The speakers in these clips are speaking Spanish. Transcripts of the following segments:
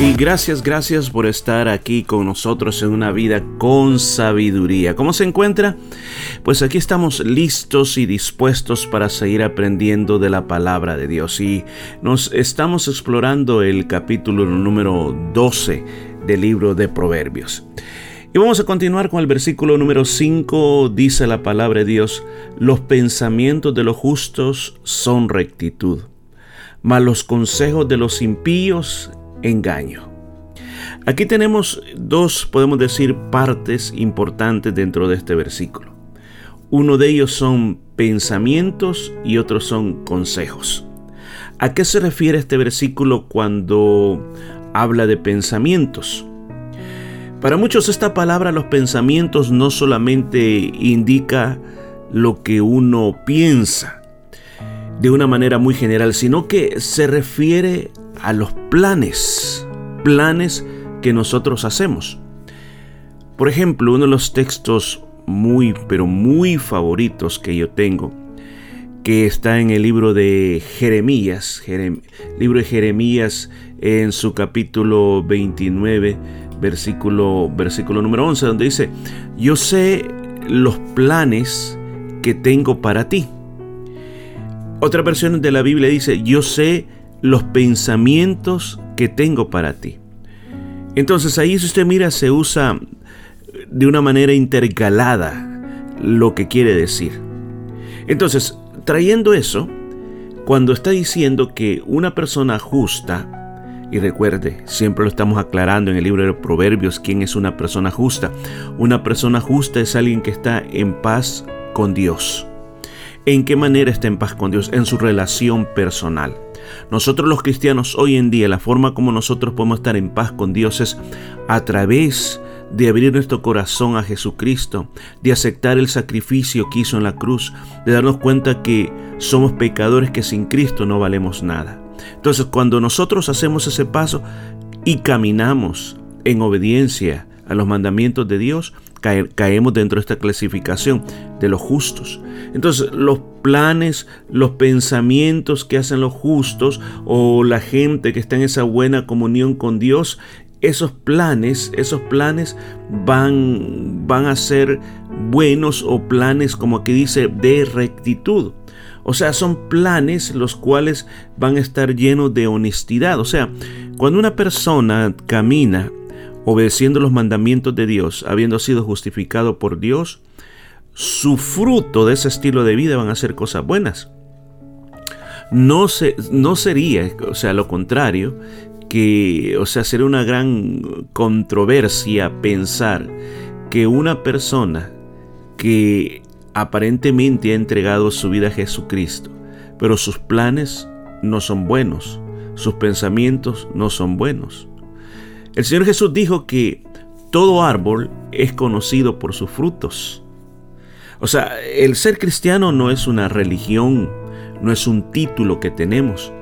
Y gracias, gracias por estar aquí con nosotros en una vida con sabiduría. ¿Cómo se encuentra? Pues aquí estamos listos y dispuestos para seguir aprendiendo de la palabra de Dios. Y nos estamos explorando el capítulo número 12 del libro de Proverbios. Y vamos a continuar con el versículo número 5. Dice la palabra de Dios, los pensamientos de los justos son rectitud, mas los consejos de los impíos engaño. Aquí tenemos dos, podemos decir, partes importantes dentro de este versículo. Uno de ellos son pensamientos y otros son consejos. ¿A qué se refiere este versículo cuando habla de pensamientos? Para muchos esta palabra, los pensamientos, no solamente indica lo que uno piensa de una manera muy general, sino que se refiere a los planes, planes que nosotros hacemos. Por ejemplo, uno de los textos muy, pero muy favoritos que yo tengo, que está en el libro de Jeremías, libro de Jeremías en su capítulo 29, versículo, versículo número 11, donde dice, yo sé los planes que tengo para ti. Otra versión de la Biblia dice, yo sé los pensamientos que tengo para ti. Entonces ahí si usted mira se usa de una manera intercalada lo que quiere decir. Entonces, trayendo eso, cuando está diciendo que una persona justa, y recuerde, siempre lo estamos aclarando en el libro de Proverbios, quién es una persona justa. Una persona justa es alguien que está en paz con Dios. ¿En qué manera está en paz con Dios? En su relación personal. Nosotros los cristianos hoy en día, la forma como nosotros podemos estar en paz con Dios es a través de abrir nuestro corazón a Jesucristo, de aceptar el sacrificio que hizo en la cruz, de darnos cuenta que somos pecadores que sin Cristo no valemos nada. Entonces cuando nosotros hacemos ese paso y caminamos en obediencia a los mandamientos de Dios, caemos dentro de esta clasificación de los justos. Entonces, los planes, los pensamientos que hacen los justos o la gente que está en esa buena comunión con Dios, esos planes, esos planes van, van a ser buenos o planes, como aquí dice, de rectitud. O sea, son planes los cuales van a estar llenos de honestidad. O sea, cuando una persona camina obedeciendo los mandamientos de Dios, habiendo sido justificado por Dios, su fruto de ese estilo de vida van a ser cosas buenas. No, se, no sería, o sea, lo contrario, que, o sea, sería una gran controversia pensar que una persona que aparentemente ha entregado su vida a Jesucristo, pero sus planes no son buenos, sus pensamientos no son buenos. El Señor Jesús dijo que todo árbol es conocido por sus frutos. O sea, el ser cristiano no es una religión, no es un título que tenemos,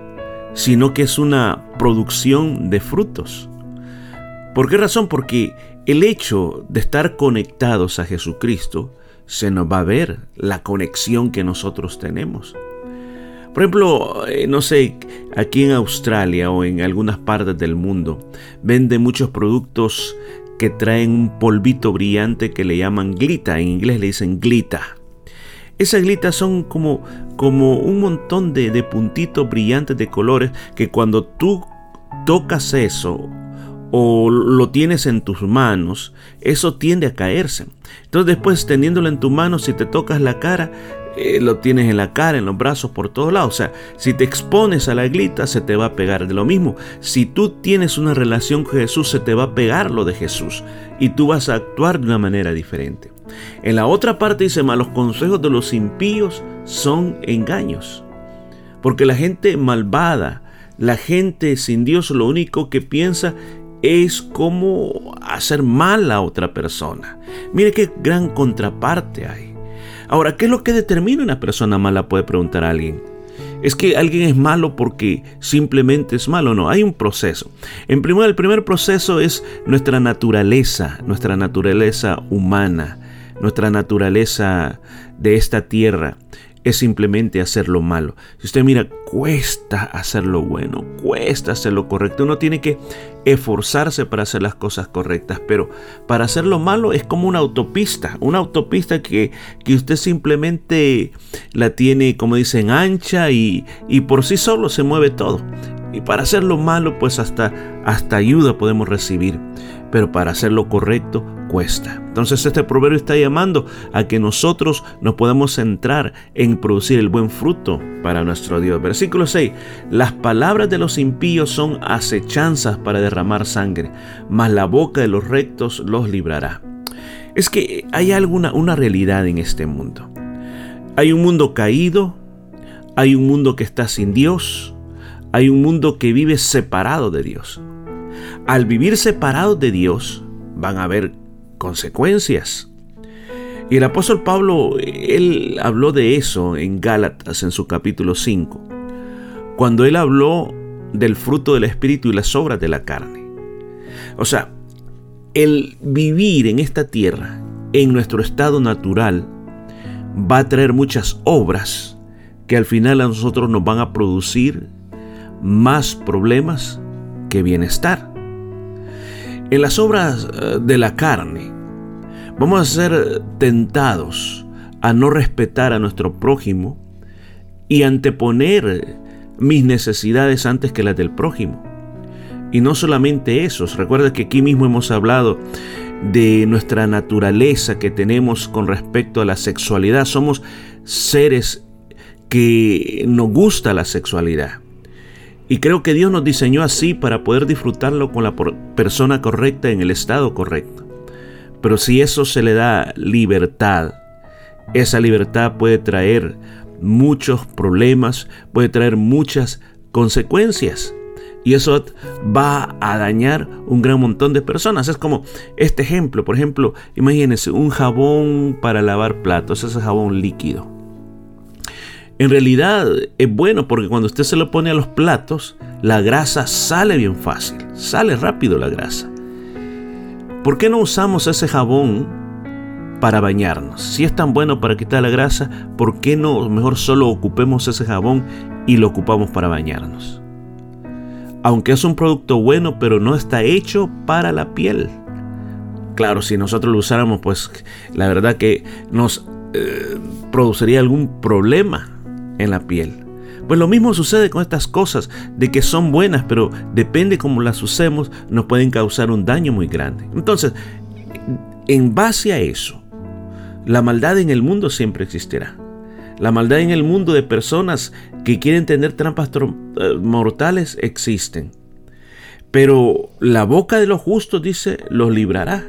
sino que es una producción de frutos. ¿Por qué razón? Porque el hecho de estar conectados a Jesucristo se nos va a ver la conexión que nosotros tenemos. Por ejemplo, eh, no sé, aquí en Australia o en algunas partes del mundo venden muchos productos que traen un polvito brillante que le llaman glita, en inglés le dicen glita. Esas glitas son como, como un montón de, de puntitos brillantes de colores que cuando tú tocas eso o lo tienes en tus manos, eso tiende a caerse. Entonces después teniéndolo en tu mano, si te tocas la cara, eh, lo tienes en la cara, en los brazos, por todos lados. O sea, si te expones a la glita, se te va a pegar de lo mismo. Si tú tienes una relación con Jesús, se te va a pegar lo de Jesús. Y tú vas a actuar de una manera diferente. En la otra parte dice, los consejos de los impíos son engaños. Porque la gente malvada, la gente sin Dios, lo único que piensa es cómo hacer mal a otra persona. Mire qué gran contraparte hay. Ahora, ¿qué es lo que determina una persona mala? Puede preguntar a alguien. ¿Es que alguien es malo porque simplemente es malo? No, hay un proceso. En primer, el primer proceso es nuestra naturaleza, nuestra naturaleza humana, nuestra naturaleza de esta tierra es simplemente hacer lo malo. Si usted mira, cuesta hacer lo bueno, cuesta hacer lo correcto. Uno tiene que esforzarse para hacer las cosas correctas, pero para hacer lo malo es como una autopista, una autopista que, que usted simplemente la tiene, como dicen, ancha y, y por sí solo se mueve todo. Y para hacer lo malo, pues hasta, hasta ayuda podemos recibir pero para hacer lo correcto cuesta. Entonces este proverbio está llamando a que nosotros nos podamos centrar en producir el buen fruto para nuestro Dios. Versículo 6. Las palabras de los impíos son acechanzas para derramar sangre, mas la boca de los rectos los librará. Es que hay alguna una realidad en este mundo. Hay un mundo caído, hay un mundo que está sin Dios, hay un mundo que vive separado de Dios. Al vivir separados de Dios van a haber consecuencias. Y el apóstol Pablo, él habló de eso en Gálatas en su capítulo 5, cuando él habló del fruto del Espíritu y las obras de la carne. O sea, el vivir en esta tierra, en nuestro estado natural, va a traer muchas obras que al final a nosotros nos van a producir más problemas que bienestar. En las obras eh, de la carne, vamos a ser tentados a no respetar a nuestro prójimo y anteponer mis necesidades antes que las del prójimo. Y no solamente eso, recuerda que aquí mismo hemos hablado de nuestra naturaleza que tenemos con respecto a la sexualidad. Somos seres que nos gusta la sexualidad. Y creo que Dios nos diseñó así para poder disfrutarlo con la persona correcta en el estado correcto. Pero si eso se le da libertad, esa libertad puede traer muchos problemas, puede traer muchas consecuencias. Y eso va a dañar un gran montón de personas. Es como este ejemplo, por ejemplo, imagínense un jabón para lavar platos, ese jabón líquido en realidad es bueno porque cuando usted se lo pone a los platos, la grasa sale bien fácil, sale rápido la grasa. ¿Por qué no usamos ese jabón para bañarnos? Si es tan bueno para quitar la grasa, ¿por qué no mejor solo ocupemos ese jabón y lo ocupamos para bañarnos? Aunque es un producto bueno, pero no está hecho para la piel. Claro, si nosotros lo usáramos, pues la verdad que nos eh, produciría algún problema en la piel. Pues lo mismo sucede con estas cosas, de que son buenas, pero depende cómo las usemos, nos pueden causar un daño muy grande. Entonces, en base a eso, la maldad en el mundo siempre existirá. La maldad en el mundo de personas que quieren tener trampas eh, mortales existen. Pero la boca de los justos dice, los librará.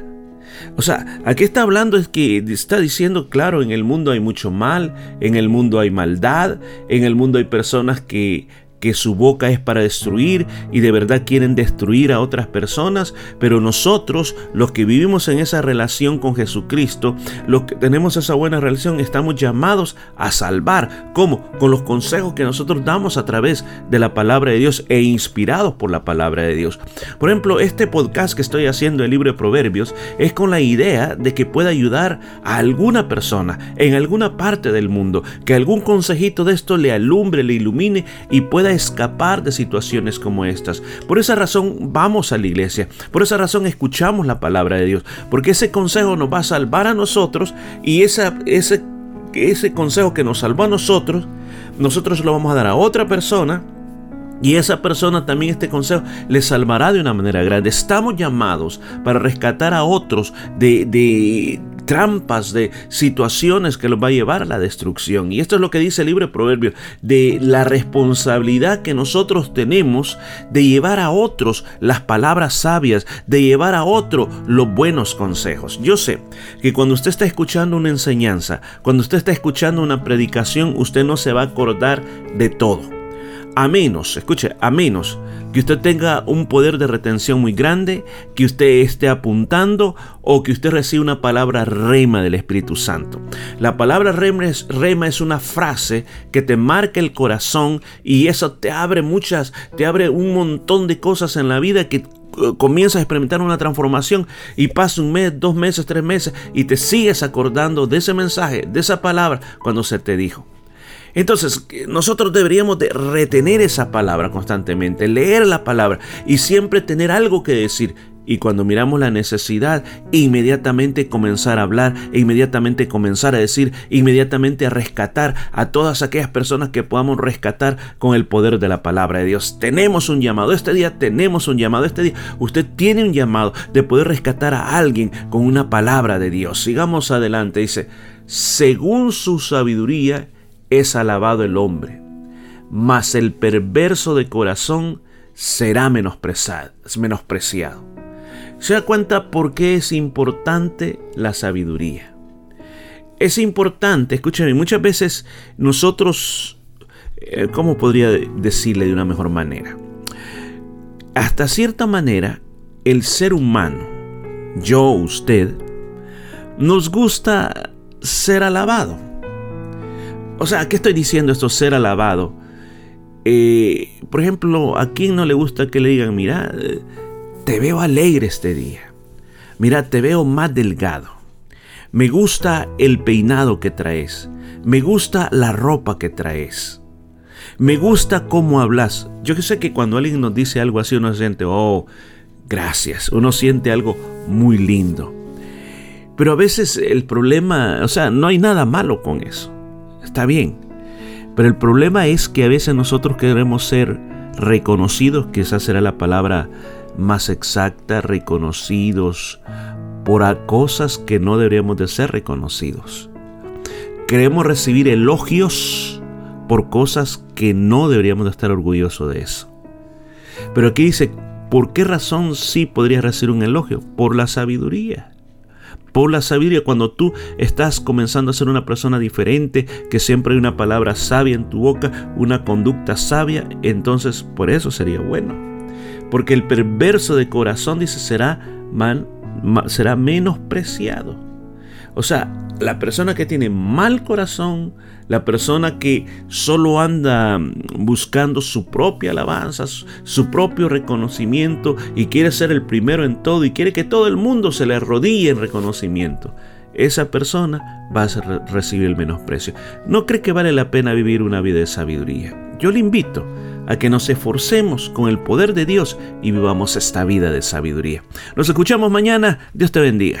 O sea, aquí está hablando es que está diciendo, claro, en el mundo hay mucho mal, en el mundo hay maldad, en el mundo hay personas que que su boca es para destruir y de verdad quieren destruir a otras personas, pero nosotros, los que vivimos en esa relación con Jesucristo, los que tenemos esa buena relación, estamos llamados a salvar. ¿Cómo? Con los consejos que nosotros damos a través de la palabra de Dios e inspirados por la palabra de Dios. Por ejemplo, este podcast que estoy haciendo, el libro de Proverbios, es con la idea de que pueda ayudar a alguna persona en alguna parte del mundo, que algún consejito de esto le alumbre, le ilumine y pueda escapar de situaciones como estas. Por esa razón vamos a la iglesia, por esa razón escuchamos la palabra de Dios, porque ese consejo nos va a salvar a nosotros y esa, ese, ese consejo que nos salvó a nosotros, nosotros lo vamos a dar a otra persona y esa persona también este consejo le salvará de una manera grande. Estamos llamados para rescatar a otros de, de, trampas, de situaciones que los va a llevar a la destrucción. Y esto es lo que dice el libro de Proverbios, de la responsabilidad que nosotros tenemos de llevar a otros las palabras sabias, de llevar a otro los buenos consejos. Yo sé que cuando usted está escuchando una enseñanza, cuando usted está escuchando una predicación, usted no se va a acordar de todo A menos, escuche, a menos que usted tenga un poder de retención muy grande, que usted esté apuntando o que usted reciba una palabra rema del Espíritu Santo. La palabra rema es, rema es una frase que te marca el corazón y eso te abre muchas, te abre un montón de cosas en la vida que eh, comienzas a experimentar una transformación y pasa un mes, dos meses, tres meses y te sigues acordando de ese mensaje, de esa palabra cuando se te dijo. Entonces, nosotros deberíamos de retener esa palabra constantemente, leer la palabra y siempre tener algo que decir. Y cuando miramos la necesidad, inmediatamente comenzar a hablar, e inmediatamente comenzar a decir, inmediatamente a rescatar a todas aquellas personas que podamos rescatar con el poder de la palabra de Dios. Tenemos un llamado, este día tenemos un llamado, este día usted tiene un llamado de poder rescatar a alguien con una palabra de Dios. Sigamos adelante, dice, según su sabiduría es alabado el hombre, mas el perverso de corazón será menospreciado. Se da cuenta por qué es importante la sabiduría. Es importante, escúchame, muchas veces nosotros, eh, ¿cómo podría decirle de una mejor manera? Hasta cierta manera, el ser humano, yo, usted, nos gusta ser alabado o sea, ¿qué estoy diciendo esto? Ser alabado. Eh, por ejemplo, ¿a quién no le gusta que le digan, mira, te veo alegre este día? Mira, te veo más delgado. Me gusta el peinado que traes. Me gusta la ropa que traes. Me gusta cómo hablas. Yo sé que cuando alguien nos dice algo así, uno siente, oh, gracias. Uno siente algo muy lindo. Pero a veces el problema, o sea, no hay nada malo con eso está bien. Pero el problema es que a veces nosotros queremos ser reconocidos, que esa será la palabra más exacta, reconocidos por cosas que no deberíamos de ser reconocidos. Queremos recibir elogios por cosas que no deberíamos de estar orgullosos de eso. Pero aquí dice, ¿por qué razón sí podrías recibir un elogio? Por la sabiduría por la sabiduría, cuando tú estás comenzando a ser una persona diferente, que siempre hay una palabra sabia en tu boca, una conducta sabia, entonces por eso sería bueno. Porque el perverso de corazón, dice, será, man, será menospreciado. O sea, la persona que tiene mal corazón, la persona que solo anda buscando su propia alabanza, su propio reconocimiento y quiere ser el primero en todo y quiere que todo el mundo se le arrodille en reconocimiento, esa persona va a recibir el menosprecio. ¿No cree que vale la pena vivir una vida de sabiduría? Yo le invito a que nos esforcemos con el poder de Dios y vivamos esta vida de sabiduría. Nos escuchamos mañana. Dios te bendiga.